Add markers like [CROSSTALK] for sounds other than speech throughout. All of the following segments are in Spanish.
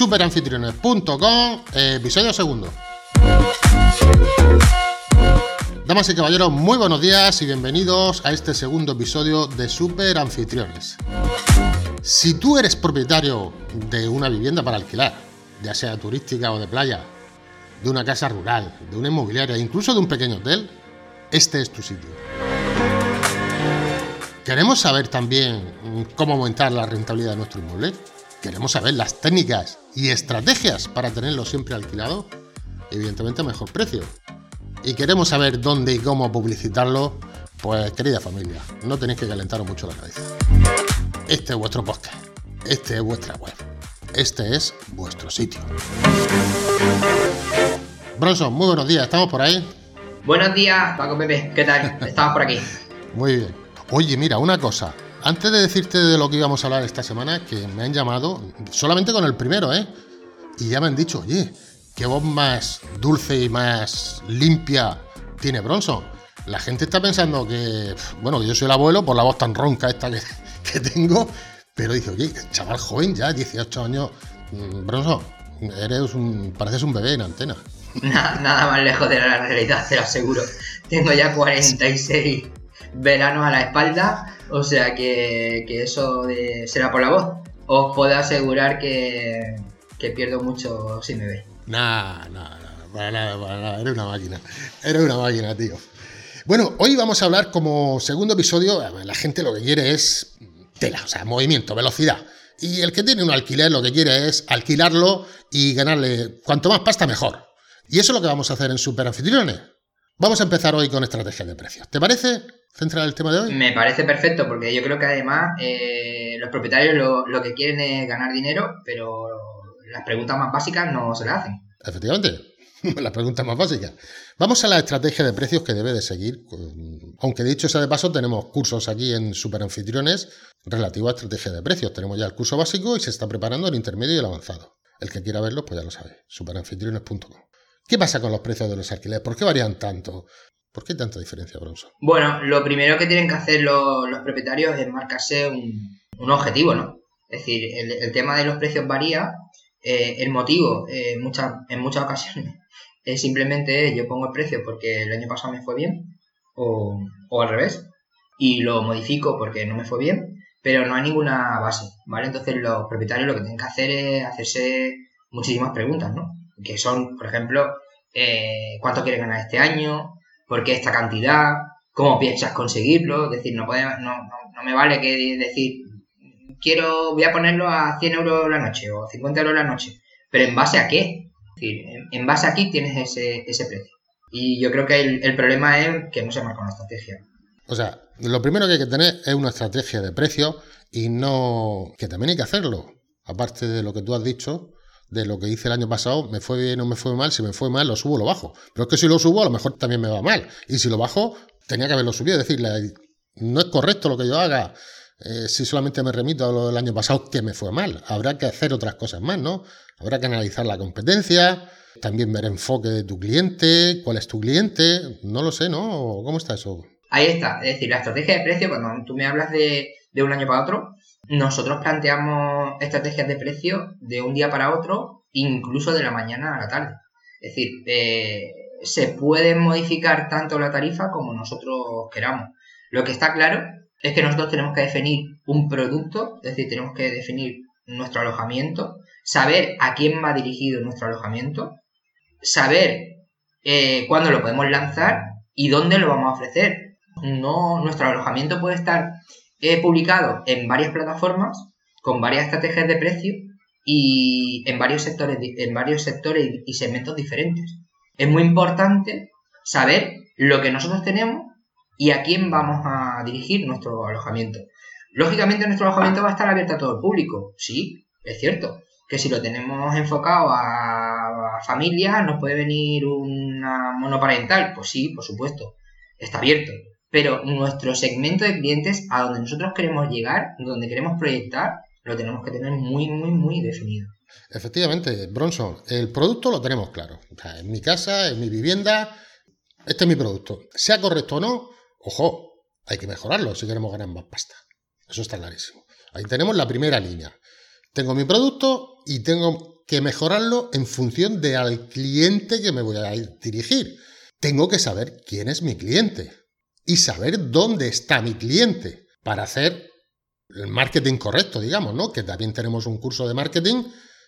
superanfitriones.com, episodio segundo. Damas y caballeros, muy buenos días y bienvenidos a este segundo episodio de Super Anfitriones. Si tú eres propietario de una vivienda para alquilar, ya sea turística o de playa, de una casa rural, de una inmobiliaria, incluso de un pequeño hotel, este es tu sitio. ¿Queremos saber también cómo aumentar la rentabilidad de nuestro inmueble? ¿Queremos saber las técnicas y estrategias para tenerlo siempre alquilado? Evidentemente a mejor precio. ¿Y queremos saber dónde y cómo publicitarlo? Pues querida familia, no tenéis que calentaros mucho la cabeza. Este es vuestro podcast, este es vuestra web, este es vuestro sitio. Bronson, muy buenos días, ¿estamos por ahí? Buenos días, Paco Pepe, ¿qué tal? [LAUGHS] Estamos por aquí. Muy bien. Oye, mira, una cosa. Antes de decirte de lo que íbamos a hablar esta semana, que me han llamado, solamente con el primero, ¿eh? Y ya me han dicho, oye, qué voz más dulce y más limpia tiene Bronson. La gente está pensando que, bueno, yo soy el abuelo por la voz tan ronca esta que, [LAUGHS] tengo, pero dice, oye, chaval joven ya, 18 años, mm, Bronson, eres un, pareces un bebé en antena. [LAUGHS] Nada más lejos de la realidad, te lo aseguro. Tengo ya 46 veranos a la espalda, o sea que, que eso será por la voz. Os puedo asegurar que, que pierdo mucho si me veis. Nah, nah, nada, nada, eres una máquina, eres una máquina, tío. Bueno, hoy vamos a hablar como segundo episodio, la gente lo que quiere es tela, o sea, movimiento, velocidad. Y el que tiene un alquiler lo que quiere es alquilarlo y ganarle cuanto más pasta mejor. Y eso es lo que vamos a hacer en Super Anfitriones. Vamos a empezar hoy con estrategias de precios. ¿Te parece centrar el tema de hoy? Me parece perfecto porque yo creo que además eh, los propietarios lo, lo que quieren es ganar dinero, pero las preguntas más básicas no se las hacen. Efectivamente, [LAUGHS] la pregunta más básica. Vamos a la estrategia de precios que debe de seguir. Aunque dicho sea de paso, tenemos cursos aquí en Super Anfitriones relativos a estrategia de precios. Tenemos ya el curso básico y se está preparando el intermedio y el avanzado. El que quiera verlo, pues ya lo sabe, superanfitriones.com. ¿Qué pasa con los precios de los alquileres? ¿Por qué varían tanto? ¿Por qué tanta diferencia, Bronson? Bueno, lo primero que tienen que hacer los, los propietarios es marcarse un, un objetivo, ¿no? Es decir, el, el tema de los precios varía. eh, el motivo, eh, muchas, en muchas [LAUGHS] ocasiones, es simplemente yo pongo el precio porque el año pasado me fue bien, o, o al revés, y lo modifico porque no me fue bien, pero no hay ninguna base, ¿vale? Entonces los propietarios lo que tienen que hacer es hacerse muchísimas preguntas, ¿no? Que son, por ejemplo, eh, ¿cuánto quieres ganar este año? ¿Por qué esta cantidad? ¿Cómo piensas conseguirlo? Es decir, no, puede, no, no, no me vale que decir, quiero, voy a ponerlo a 100 euros la noche o 50 euros la noche. Pero ¿en base a qué? Decir, en, base a qué tienes ese, ese precio. Y yo creo que el, el problema es que no se marca una estrategia. O sea, lo primero que hay que tener es una estrategia de precios y no. que también hay que hacerlo. Aparte de lo que tú has dicho, de lo que hice el año pasado, me fue bien o me fue mal, si me fue mal, lo subo o lo bajo. Pero es que si lo subo, a lo mejor también me va mal. Y si lo bajo, tenía que haberlo subido. Es decir, no es correcto lo que yo haga. eh, si solamente me remito a lo del año pasado, que me fue mal. Habrá que hacer otras cosas más, ¿no? Habrá que analizar la competencia, también ver enfoque de tu cliente, cuál es tu cliente, no lo sé, ¿no? ¿Cómo está eso? Ahí está, es decir, la estrategia de precio, cuando tú me hablas de, de un año para otro, nosotros planteamos estrategias de precio de un día para otro, incluso de la mañana a la tarde. Es decir, eh, se puede modificar tanto la tarifa como nosotros queramos. Lo que está claro es que nosotros tenemos que definir un producto, es decir, tenemos que definir nuestro alojamiento, saber a quién va dirigido nuestro alojamiento, saber eh, cuándo lo podemos lanzar y dónde lo vamos a ofrecer. No, nuestro alojamiento puede estar eh, publicado en varias plataformas con varias estrategias de precio y en varios sectores, en varios sectores y segmentos diferentes. Es muy importante saber lo que nosotros tenemos y a quién vamos a dirigir nuestro alojamiento. Lógicamente nuestro alojamiento va a estar abierto a todo el público, sí, es cierto. Que si lo tenemos enfocado a, a familias, nos puede venir una monoparental, pues sí, por supuesto, está abierto. Pero nuestro segmento de clientes a donde nosotros queremos llegar, donde queremos proyectar, lo tenemos que tener muy, muy, muy definido. Efectivamente, Bronson, el producto lo tenemos claro. O en mi casa, en mi vivienda, este es mi producto. Sea correcto o no, ojo, hay que mejorarlo si queremos ganar más pasta. Eso está clarísimo. Ahí tenemos la primera línea. Tengo mi producto y tengo que mejorarlo en función de al cliente que me voy a dirigir. Tengo que saber quién es mi cliente y saber dónde está mi cliente para hacer el marketing correcto, digamos, ¿no? Que también tenemos un curso de marketing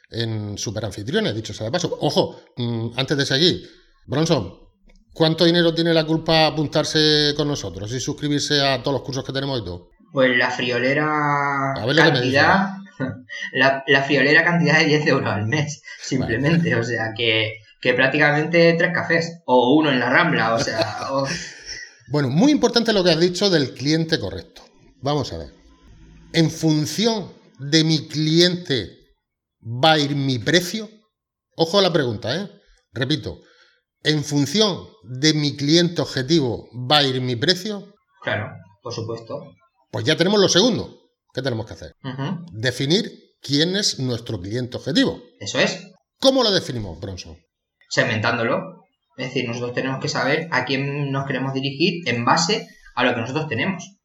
en Superanfitriones, dicho sea de paso. Ojo, mm, antes de seguir, Bronson, ¿cuánto dinero tiene la culpa apuntarse con nosotros y suscribirse a todos los cursos que tenemos y todo? Pues la friolera cantidad, [LAUGHS] la, friolera cantidad de 10 euros al mes, simplemente. O sea, que, prácticamente tres cafés o uno en la rambla, o sea... [LAUGHS] Bueno, muy importante lo que has dicho del cliente correcto. Vamos a ver. En función de mi cliente va a ir mi precio? Ojo a la pregunta, ¿eh? Repito, ¿en función de mi cliente objetivo va a ir mi precio? Claro, por supuesto. Pues ya tenemos lo segundo. ¿Qué tenemos que hacer? Definir quién es nuestro cliente objetivo. Eso es. ¿Cómo lo definimos, Bronson? Segmentándolo. Es decir, nosotros tenemos que saber a quién nos queremos dirigir en base a lo que nosotros tenemos.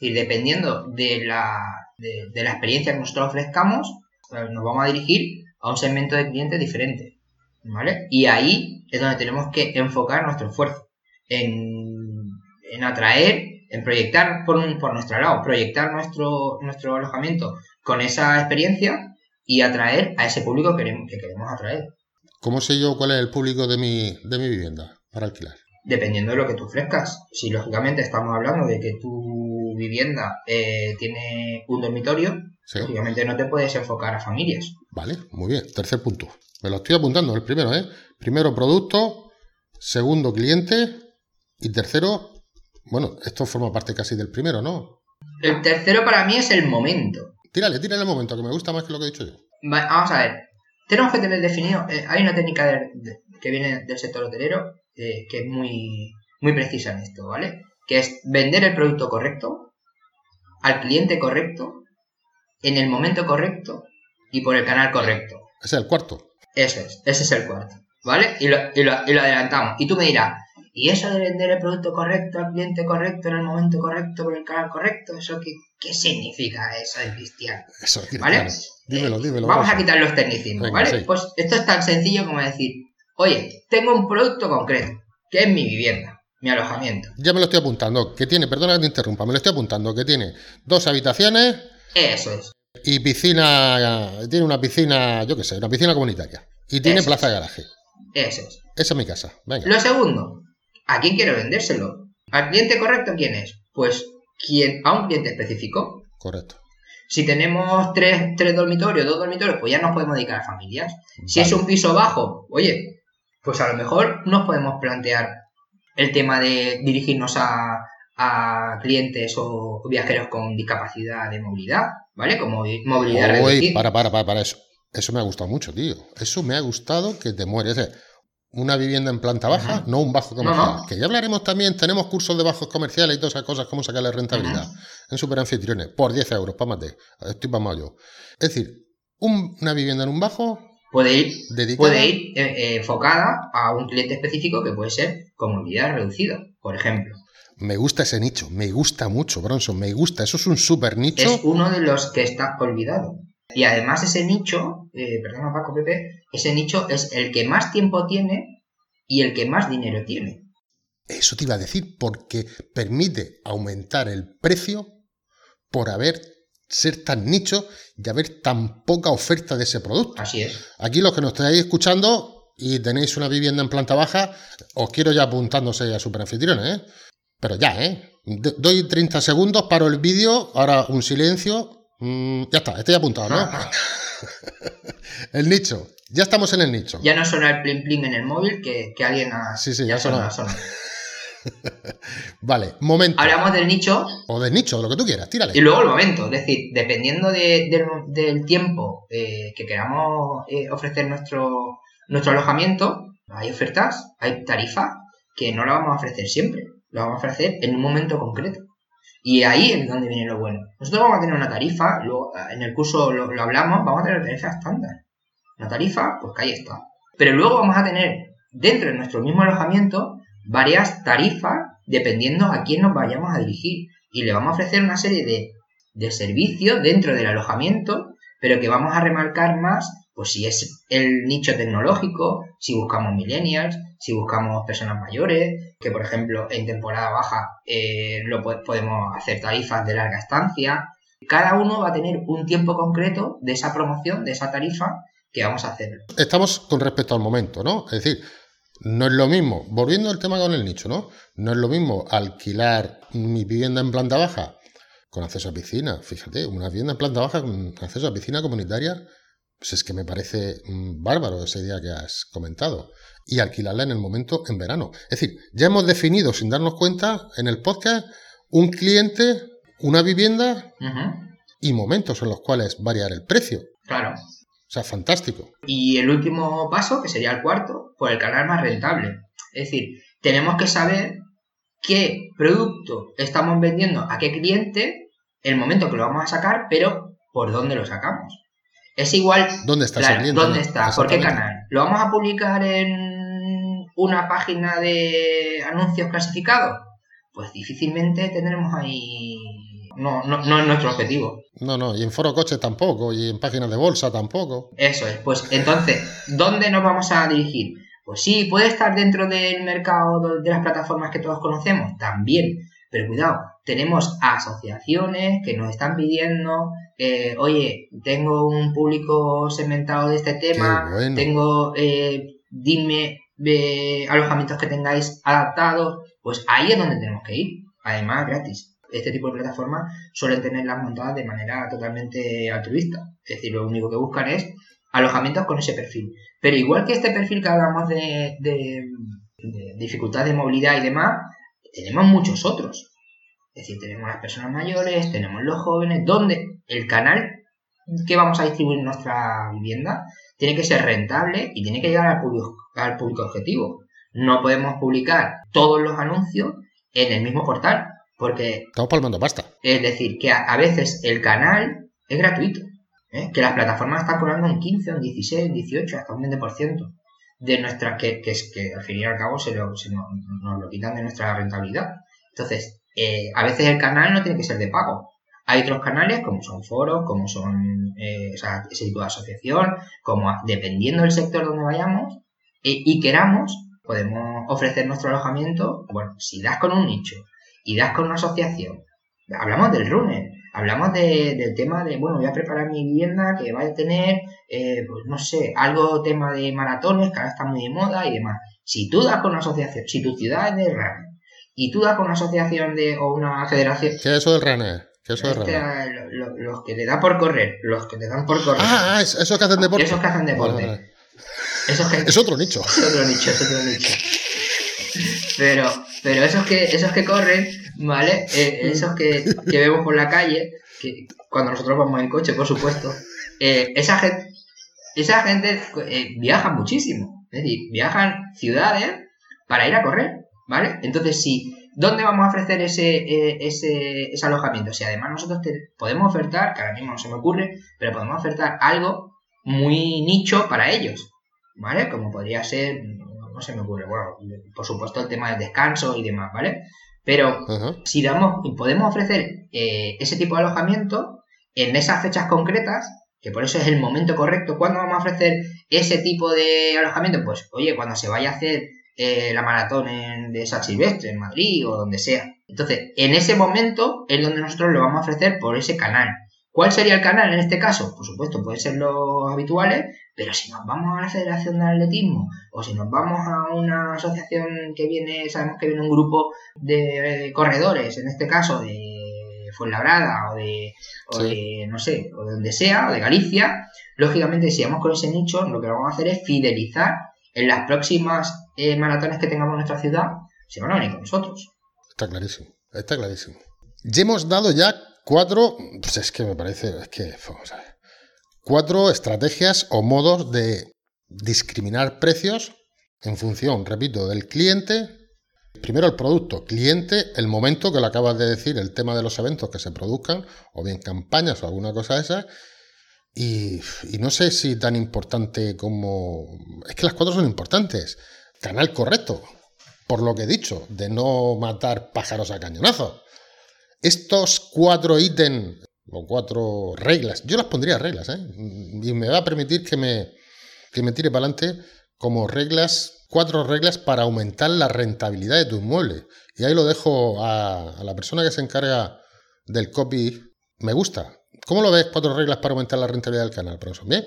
Y dependiendo de la, de la experiencia que nosotros ofrezcamos, nos vamos a dirigir a un segmento de clientes diferente. ¿Vale? Y ahí es donde tenemos que enfocar nuestro esfuerzo. En, atraer, en proyectar por, por nuestro lado, proyectar nuestro, nuestro alojamiento con esa experiencia y atraer a ese público que queremos, que queremos atraer. ¿Cómo sé yo cuál es el público de mi, de mi vivienda para alquilar? Dependiendo de lo que tú ofrezcas. Si lógicamente estamos hablando de que tu vivienda eh, tiene un dormitorio, Obviamente no te puedes enfocar a familias. Vale, muy bien. Tercer punto. Me lo estoy apuntando, el primero, ¿eh? Primero producto, segundo cliente y tercero, bueno, esto forma parte casi del primero, ¿no? El tercero para mí es el momento. Tírale, tírale el momento, que me gusta más que lo que he dicho yo. vamos a ver. Tenemos que tener definido, eh, hay una técnica que viene del sector hotelero eh, que es muy, muy precisa en esto, ¿vale? Que es vender el producto correcto al cliente correcto en el momento correcto y por el canal correcto. Ese es el cuarto. Eso es, ese es el cuarto. ¿Vale? Y lo, y lo, adelantamos. Y tú me dirás, ¿y eso de vender el producto correcto al cliente correcto en el momento correcto por el canal correcto? ¿Eso qué, qué significa eso de cristiano? Eso, ¿Vale? Dímelo, dímelo. Vamos a quitar los tecnicismos, ¿vale? Pues esto es tan sencillo como decir, oye, tengo un producto concreto, que es mi vivienda mi alojamiento. Ya me lo estoy apuntando, que tiene, perdona que te interrumpa, me lo estoy apuntando, que tiene dos habitaciones, eso es. Y piscina, tiene una piscina, yo qué sé, una piscina comunitaria. Y tiene plaza de garaje. Eso es. Esa es mi casa. Venga. Lo segundo, ¿a quién quiere vendérselo? ¿Al cliente correcto quién es? Pues quien, a un cliente específico. Correcto. Si tenemos tres, tres dormitorios, dos dormitorios, pues ya nos podemos dedicar a familias. Si es un piso bajo, oye, pues a lo mejor nos podemos plantear el tema de dirigirnos a, a clientes o viajeros con discapacidad de movilidad, ¿vale? Como movilidad reducida. Para, para, para, para eso. Eso me ha gustado mucho, tío. Eso me ha gustado que te mueres. Una vivienda en planta baja, no un bajo comercial. Que ya hablaremos también, tenemos cursos de bajos comerciales y todas esas cosas, cómo sacarle rentabilidad en superanfitriones, por 10 euros, para mate. Estoy para yo. Es decir, una vivienda en un bajo puede ir, puede ir eh, eh, enfocada a un cliente específico que puede ser con movilidad reducida, por ejemplo. Me gusta ese nicho, me gusta mucho, Bronson, me gusta. Eso es un super nicho. Es uno de los que está olvidado. Y además ese nicho, eh, perdona Paco Pepe, ese nicho es el que más tiempo tiene y el que más dinero tiene. Eso te iba a decir, porque permite aumentar el precio por haber ser tan nicho y haber tan poca oferta de ese producto. Así es. Aquí los que nos estáis escuchando y tenéis una vivienda en planta baja, os quiero ya apuntándose a superanfitriones, ¿eh? Pero ya, ¿eh? Doy 30 segundos, paro el vídeo, ahora un silencio. Mm, ya está, estoy apuntado, ¿no? [LAUGHS] el nicho. Ya estamos en el nicho. Ya no suena el plim plim en el móvil que, alguien ha. Sí, sí, ya, suena. [LAUGHS] vale, momento. Hablamos del nicho. O del nicho, lo que tú quieras, tírale. Y luego el momento, es decir, dependiendo del tiempo eh, que queramos eh, ofrecer nuestro, nuestro alojamiento, hay ofertas, hay tarifas que no la vamos a ofrecer siempre lo vamos a ofrecer en un momento concreto. Y ahí es donde viene lo bueno. Nosotros vamos a tener una tarifa, luego, en el curso lo, hablamos, vamos a tener tarifa estándar. Una tarifa, pues que ahí está. Pero luego vamos a tener dentro de nuestro mismo alojamiento varias tarifas dependiendo a quién nos vayamos a dirigir. Y le vamos a ofrecer una serie de, de servicios dentro del alojamiento, pero que vamos a remarcar más pues si es el nicho tecnológico, si buscamos millennials, si buscamos personas mayores, que por ejemplo en temporada baja eh, lo podemos hacer tarifas de larga estancia. Cada uno va a tener un tiempo concreto de esa promoción, de esa tarifa que vamos a hacer. Estamos con respecto al momento, ¿no? Es decir, no es lo mismo, volviendo al tema con el nicho, ¿no? No es lo mismo alquilar mi vivienda en planta baja con acceso a piscina. Fíjate, una vivienda en planta baja con acceso a piscina comunitaria pues es que me parece mm, bárbaro ese día que has comentado. Y alquilarla en el momento en verano. Es decir, ya hemos definido sin darnos cuenta en el podcast un cliente, una vivienda y momentos en los cuales variar el precio. Claro. O sea, fantástico. Y el último paso, que sería el cuarto, por el canal más rentable. Es decir, tenemos que saber qué producto estamos vendiendo a qué cliente, el momento que lo vamos a sacar, pero por dónde lo sacamos. Es igual. ¿Dónde está ¿Dónde está? ¿Por qué canal? ¿Lo vamos a publicar en una página de anuncios clasificados? Pues difícilmente tendremos ahí. No, no, no es nuestro objetivo. No, no, y en foro coches tampoco, y en páginas de bolsa tampoco. Eso es, pues entonces, ¿dónde nos vamos a dirigir? Pues sí, puede estar dentro del mercado de las plataformas que todos conocemos, también, pero cuidado, tenemos asociaciones que nos están pidiendo, eh, oye, tengo un público segmentado de este tema, tengo, eh, dime eh, alojamientos que tengáis adaptados, pues ahí es donde tenemos que ir, además gratis. Este tipo de plataformas suelen tenerlas montadas de manera totalmente altruista, es decir, lo único que buscan es alojamientos con ese perfil. Pero igual que este perfil que hablamos de, de, de dificultad de movilidad y demás, tenemos muchos otros. Es decir, tenemos las personas mayores, tenemos los jóvenes, donde el canal que vamos a distribuir nuestra vivienda tiene que ser rentable y tiene que llegar al público, al público objetivo. No podemos publicar todos los anuncios en el mismo portal, porque... Estamos palmando pasta. Es decir, que a, veces el canal es gratuito, ¿eh? que las plataformas están cobrando un 15, un 16, un 18, hasta un 20% de nuestra, que, que, que al fin y al cabo se, lo, se nos, lo quitan de nuestra rentabilidad. Entonces, eh, a veces el canal no tiene que ser de pago. Hay otros canales como son foros, como son eh, ese tipo de asociación, como dependiendo del sector donde vayamos eh, y queramos, podemos ofrecer nuestro alojamiento. Bueno, si das con un nicho y das con una asociación, hablamos del runner, hablamos del tema de, bueno, voy a preparar mi vivienda que va a tener, pues no sé, algo tema de maratones que ahora está muy de moda y demás. Si tú das con una asociación, si tu ciudad es de runner, y tú das con una asociación de, o una federación. ¿Qué es eso del runner? ¿Qué es eso del runner? los que te dan por correr, los que te dan por correr. Ah, ah esos que hacen deporte. Esos que hacen deporte. Es otro nicho. Es otro nicho, es otro nicho. Pero, pero esos que, esos que corren, ¿vale? Eh, esos que, que, vemos por la calle, que cuando nosotros vamos en coche, por supuesto, eh, esa gente, esa gente eh, viaja muchísimo. Es decir, viajan ciudades para ir a correr. ¿Vale? Entonces, si, ¿dónde vamos a ofrecer ese, eh, ese, ese alojamiento? Si además nosotros podemos ofertar, que ahora mismo no se me ocurre, pero podemos ofertar algo muy nicho para ellos, ¿vale? Como podría ser, no se me ocurre, bueno, por supuesto el tema del descanso y demás, ¿vale? Pero si damos, podemos ofrecer eh, ese tipo de alojamiento en esas fechas concretas, que por eso es el momento correcto, ¿cuándo vamos a ofrecer ese tipo de alojamiento? Pues, oye, cuando se vaya a hacer eh, la maratón de San Silvestre en Madrid o donde sea. Entonces, en ese momento es donde nosotros lo vamos a ofrecer por ese canal. ¿Cuál sería el canal en este caso? Por supuesto, puede ser los habituales, pero si nos vamos a la Federación de Atletismo o si nos vamos a una asociación que viene, sabemos que viene un grupo de corredores, en este caso de Fuenlabrada o de, o de no sé, o de donde sea, o de Galicia, lógicamente si vamos con ese nicho, lo que vamos a hacer es fidelizar en las próximas eh, maratones que tengamos en nuestra ciudad, se van a venir con nosotros. Está clarísimo, está clarísimo. Ya hemos dado ya cuatro, pues es que me parece, es que, vamos a ver, cuatro estrategias o modos de discriminar precios en función, repito, del cliente. Primero el producto, cliente, el momento que lo acabas de decir, el tema de los eventos que se produzcan, o bien campañas o alguna cosa de esa, y, no sé si tan importante como... Es que las cuatro son importantes. Canal correcto, por lo que he dicho, de no matar pájaros a cañonazo. Estos cuatro ítems o cuatro reglas. Yo las pondría reglas, ¿eh? Y me va a permitir que me, que me tire para adelante como reglas, cuatro reglas para aumentar la rentabilidad de tu inmueble. Y ahí lo dejo a, la persona que se encarga del copy. Me gusta. ¿Cómo lo ves? Cuatro reglas para aumentar la rentabilidad del canal, profesor. ¿Bien?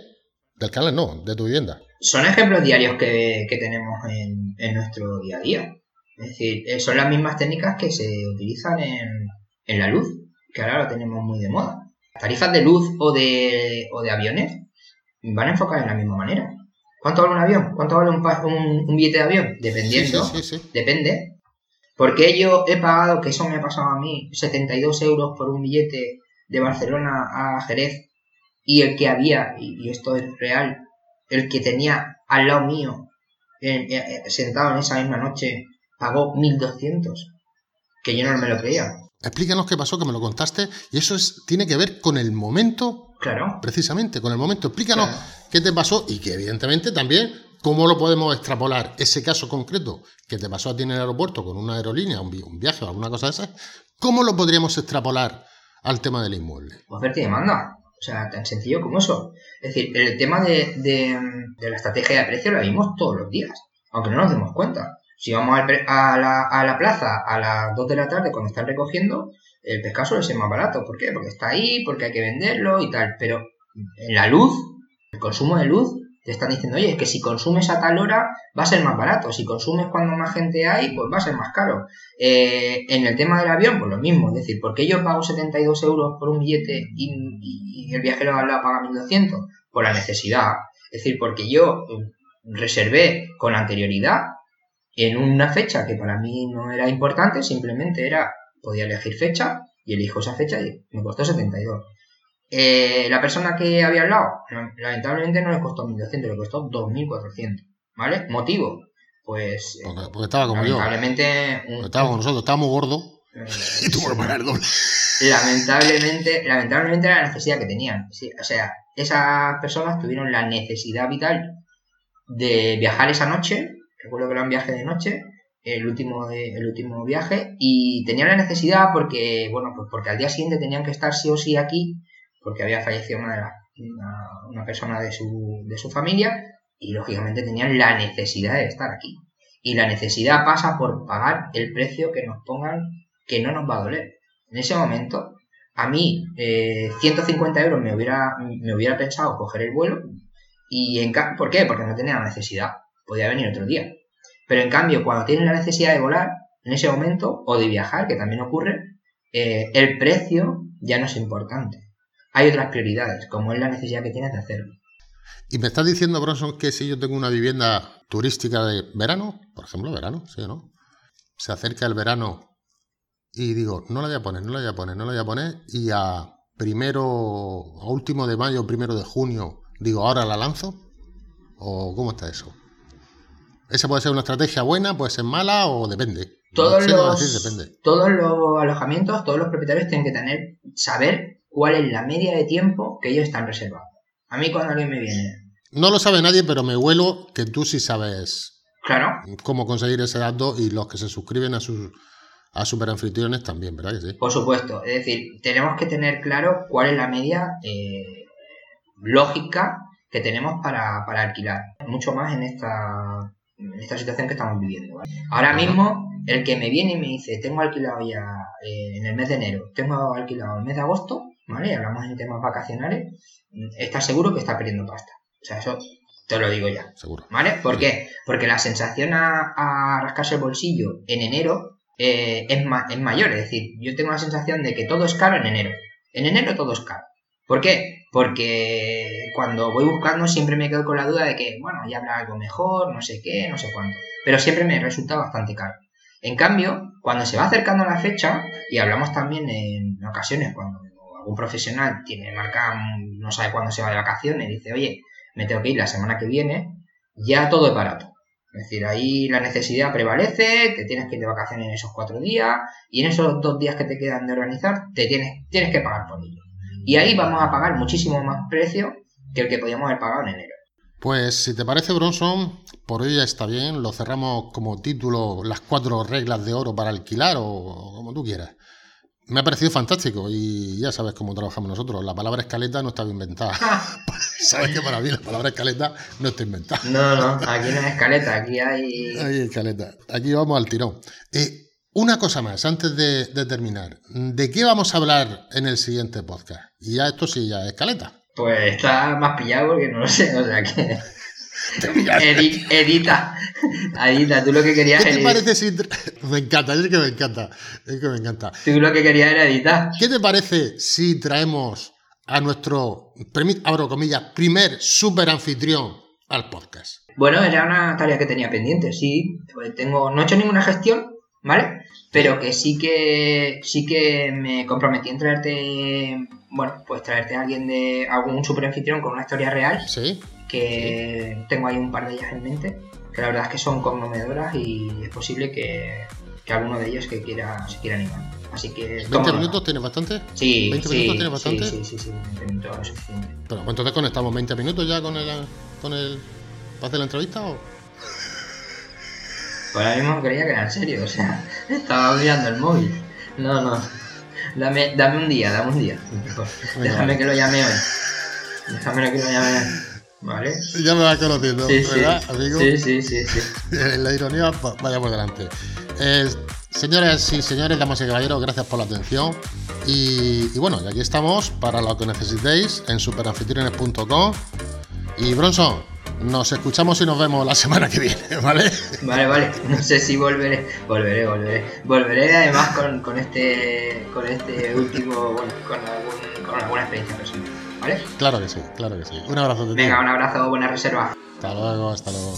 Del canal no, de tu vivienda. Son ejemplos diarios que, tenemos en, en, nuestro día a día. Es decir, eh, son las mismas técnicas que se utilizan en, en la luz, que ahora lo tenemos muy de moda. Las tarifas de luz o de, o de aviones van a enfocar en la misma manera. ¿Cuánto vale un avión? ¿Cuánto vale un, billete de avión? Dependiendo. depende. Porque yo he pagado, que eso me ha pasado a mí, 72 euros por un billete de Barcelona a Jerez y el que había, y, esto es real, el que tenía al lado mío, sentado en esa misma noche, pagó 1200. Que yo no me lo creía. Explícanos qué pasó, que me lo contaste, y eso es, tiene que ver con el momento Claro. Precisamente, con el momento. Explícanos qué te pasó y que evidentemente también cómo lo podemos extrapolar ese caso concreto que te pasó a ti en el aeropuerto con una aerolínea, un, viaje o alguna cosa de esas. ¿Cómo lo podríamos extrapolar al tema del inmueble? Oferta y demanda. O sea, tan sencillo como eso. Es decir, el tema de, de, la estrategia de precio lo vimos todos los días, aunque no nos demos cuenta. Si vamos a la, a la plaza a las 2 de la tarde cuando están recogiendo, el pescado suele ser más barato. ¿Por qué? Porque está ahí, porque hay que venderlo y tal. Pero en la luz, el consumo de luz, te están diciendo, oye, es que si consumes a tal hora va a ser más barato. Si consumes cuando más gente hay, pues va a ser más caro. Eh, en el tema del avión, pues lo mismo. Es decir, ¿por qué yo pago 72 euros por un billete y, el viajero al lado paga 1200? Por la necesidad. Es decir, porque yo reservé con anterioridad en una fecha que para mí no era importante, simplemente era podía elegir fecha y elijo esa fecha y me costó 72. Eh, la persona que había hablado, lamentablemente no le costó 1200, le costó 2400. ¿Vale? Motivo, pues. Eh, porque, estaba como lamentablemente, yo. estaba con nosotros, estábamos gordos. Eh, [LAUGHS] y tuvo que pagar doble. Lamentablemente, lamentablemente era la necesidad que tenían. o sea, esas personas tuvieron la necesidad vital de viajar esa noche. Recuerdo que era un viaje de noche el último, el último viaje y tenían la necesidad porque, bueno, pues porque al día siguiente tenían que estar sí o sí aquí porque había fallecido una, de una, persona de su, de su familia y lógicamente tenían la necesidad de estar aquí. Y la necesidad pasa por pagar el precio que nos pongan que no nos va a doler. En ese momento, a mí 150 eh, euros me hubiera, me hubiera pensado coger el vuelo y en ¿por qué? Porque no tenía la necesidad. Podía venir otro día. Pero en cambio, cuando tienes la necesidad de volar, en ese momento, o de viajar, que también ocurre, eh, el precio ya no es importante. Hay otras prioridades, como es la necesidad que tienes de hacerlo. ¿Y me estás diciendo, Bronson, que si yo tengo una vivienda turística de verano, por ejemplo, verano, sí o no? Se acerca el verano y digo, no la voy a poner, no la voy a poner, no la voy a poner, y a primero, a último de mayo, primero de junio, digo, ahora la lanzo, ¿o cómo está eso? Esa puede ser una estrategia buena, puede ser mala o depende. Todos, los, todos los alojamientos, todos los propietarios tienen que tener, saber cuál es la media de tiempo que ellos están reservando. A mí cuando alguien me viene... No lo sabe nadie, pero me huelo que tú sí sabes claro. cómo conseguir ese dato y los que se suscriben a sus a superanfitriones también, ¿verdad que sí? Por supuesto, es decir, tenemos que tener claro cuál es la media eh, lógica que tenemos para, para alquilar. Mucho más en esta en esta situación que estamos viviendo. Ahora mismo, el que me viene y me dice, tengo alquilado ya eh, en el mes de enero, tengo alquilado el mes de agosto, ¿vale? Y hablamos en temas vacacionales, está seguro que está perdiendo pasta. O sea, eso te lo digo ya. Seguro. ¿Vale? ¿Por qué? Porque la sensación a, rascarse el bolsillo en enero eh, es, es mayor. Es decir, yo tengo la sensación de que todo es caro en enero. En enero todo es caro. ¿Por qué? Porque cuando voy buscando siempre me quedo con la duda de que, bueno, ya habrá algo mejor, no sé qué, no sé cuánto. Pero siempre me resulta bastante caro. En cambio, cuando se va acercando la fecha, y hablamos también en ocasiones cuando algún profesional tiene marca, no sabe cuándo se va de vacaciones, dice, oye, me tengo que ir la semana que viene, ya todo es barato. Es decir, ahí la necesidad prevalece, te tienes que ir de vacaciones en esos cuatro días, y en esos dos días que te quedan de organizar, te tienes, tienes que pagar por ello. Y ahí vamos a pagar muchísimo más precio que el que podíamos haber pagado en enero. Pues si te parece, Bronson, por hoy ya está bien. Lo cerramos como título las cuatro reglas de oro para alquilar o como tú quieras. Me ha parecido fantástico y ya sabes cómo trabajamos nosotros. La palabra escaleta no estaba inventada. [LAUGHS] sabes que para mí la palabra escaleta no está inventada. No, no, aquí no es escaleta, aquí hay... Hay escaleta. Aquí vamos al tirón. Eh, una cosa más, antes de, de, terminar. ¿De qué vamos a hablar en el siguiente podcast? Y ya esto sí, ya es escaleta. Pues está más pillado porque no lo sé, o sea que... Edi edita, edita, tú lo que querías ¿Qué te parece si... Me encanta, es que me encanta, es que me encanta. Tú lo que querías era editar. ¿Qué te parece si traemos a nuestro, abro comillas, primer super anfitrión al podcast? Bueno, era una tarea que tenía pendiente, sí. Tengo, no he hecho ninguna gestión, ¿vale? Pero que sí que sí que me comprometí en traerte, bueno, pues traerte a alguien de algún super anfitrión con una historia real. Sí que tengo ahí un par de ellas en mente, que la verdad es que son conmovedoras y es posible que, que alguno de ellos que quiera, se quiera animar. Así que. ¿20 minutos tiene bastante? Sí. ¿20 sí, minutos tiene bastante? Sí, sí, sí, 20 minutos es suficiente. Pero pues entonces conectamos 20 minutos ya con el. Con el ¿Para hacer la entrevista o.? Pues ahora mismo creía que era en serio, o sea, [LAUGHS] estaba mirando el móvil. No, no. Dame, dame un día, dame un día. Déjame que lo llame hoy. Déjame que lo llame hoy. ¿Vale? Ya me vas conociendo, ¿verdad, amigo? Sí, sí, sí, sí. [LAUGHS] la ironía, vaya por delante. Eh, señores y señores, damas y caballeros, gracias por la atención. Y, y bueno, aquí estamos para lo que necesitéis en superanfitriones.com. Y Bronson, nos escuchamos y nos vemos la semana que viene, [LAUGHS] ¿vale? Vale, vale. No sé si volveré. Volveré, volveré. Volveré además con, con este con este último, bueno, con, algún, con alguna experiencia personal. ¿Vale? Claro que sí, claro que sí. Un abrazo. Venga, un abrazo, buena reserva. Hasta luego, hasta luego.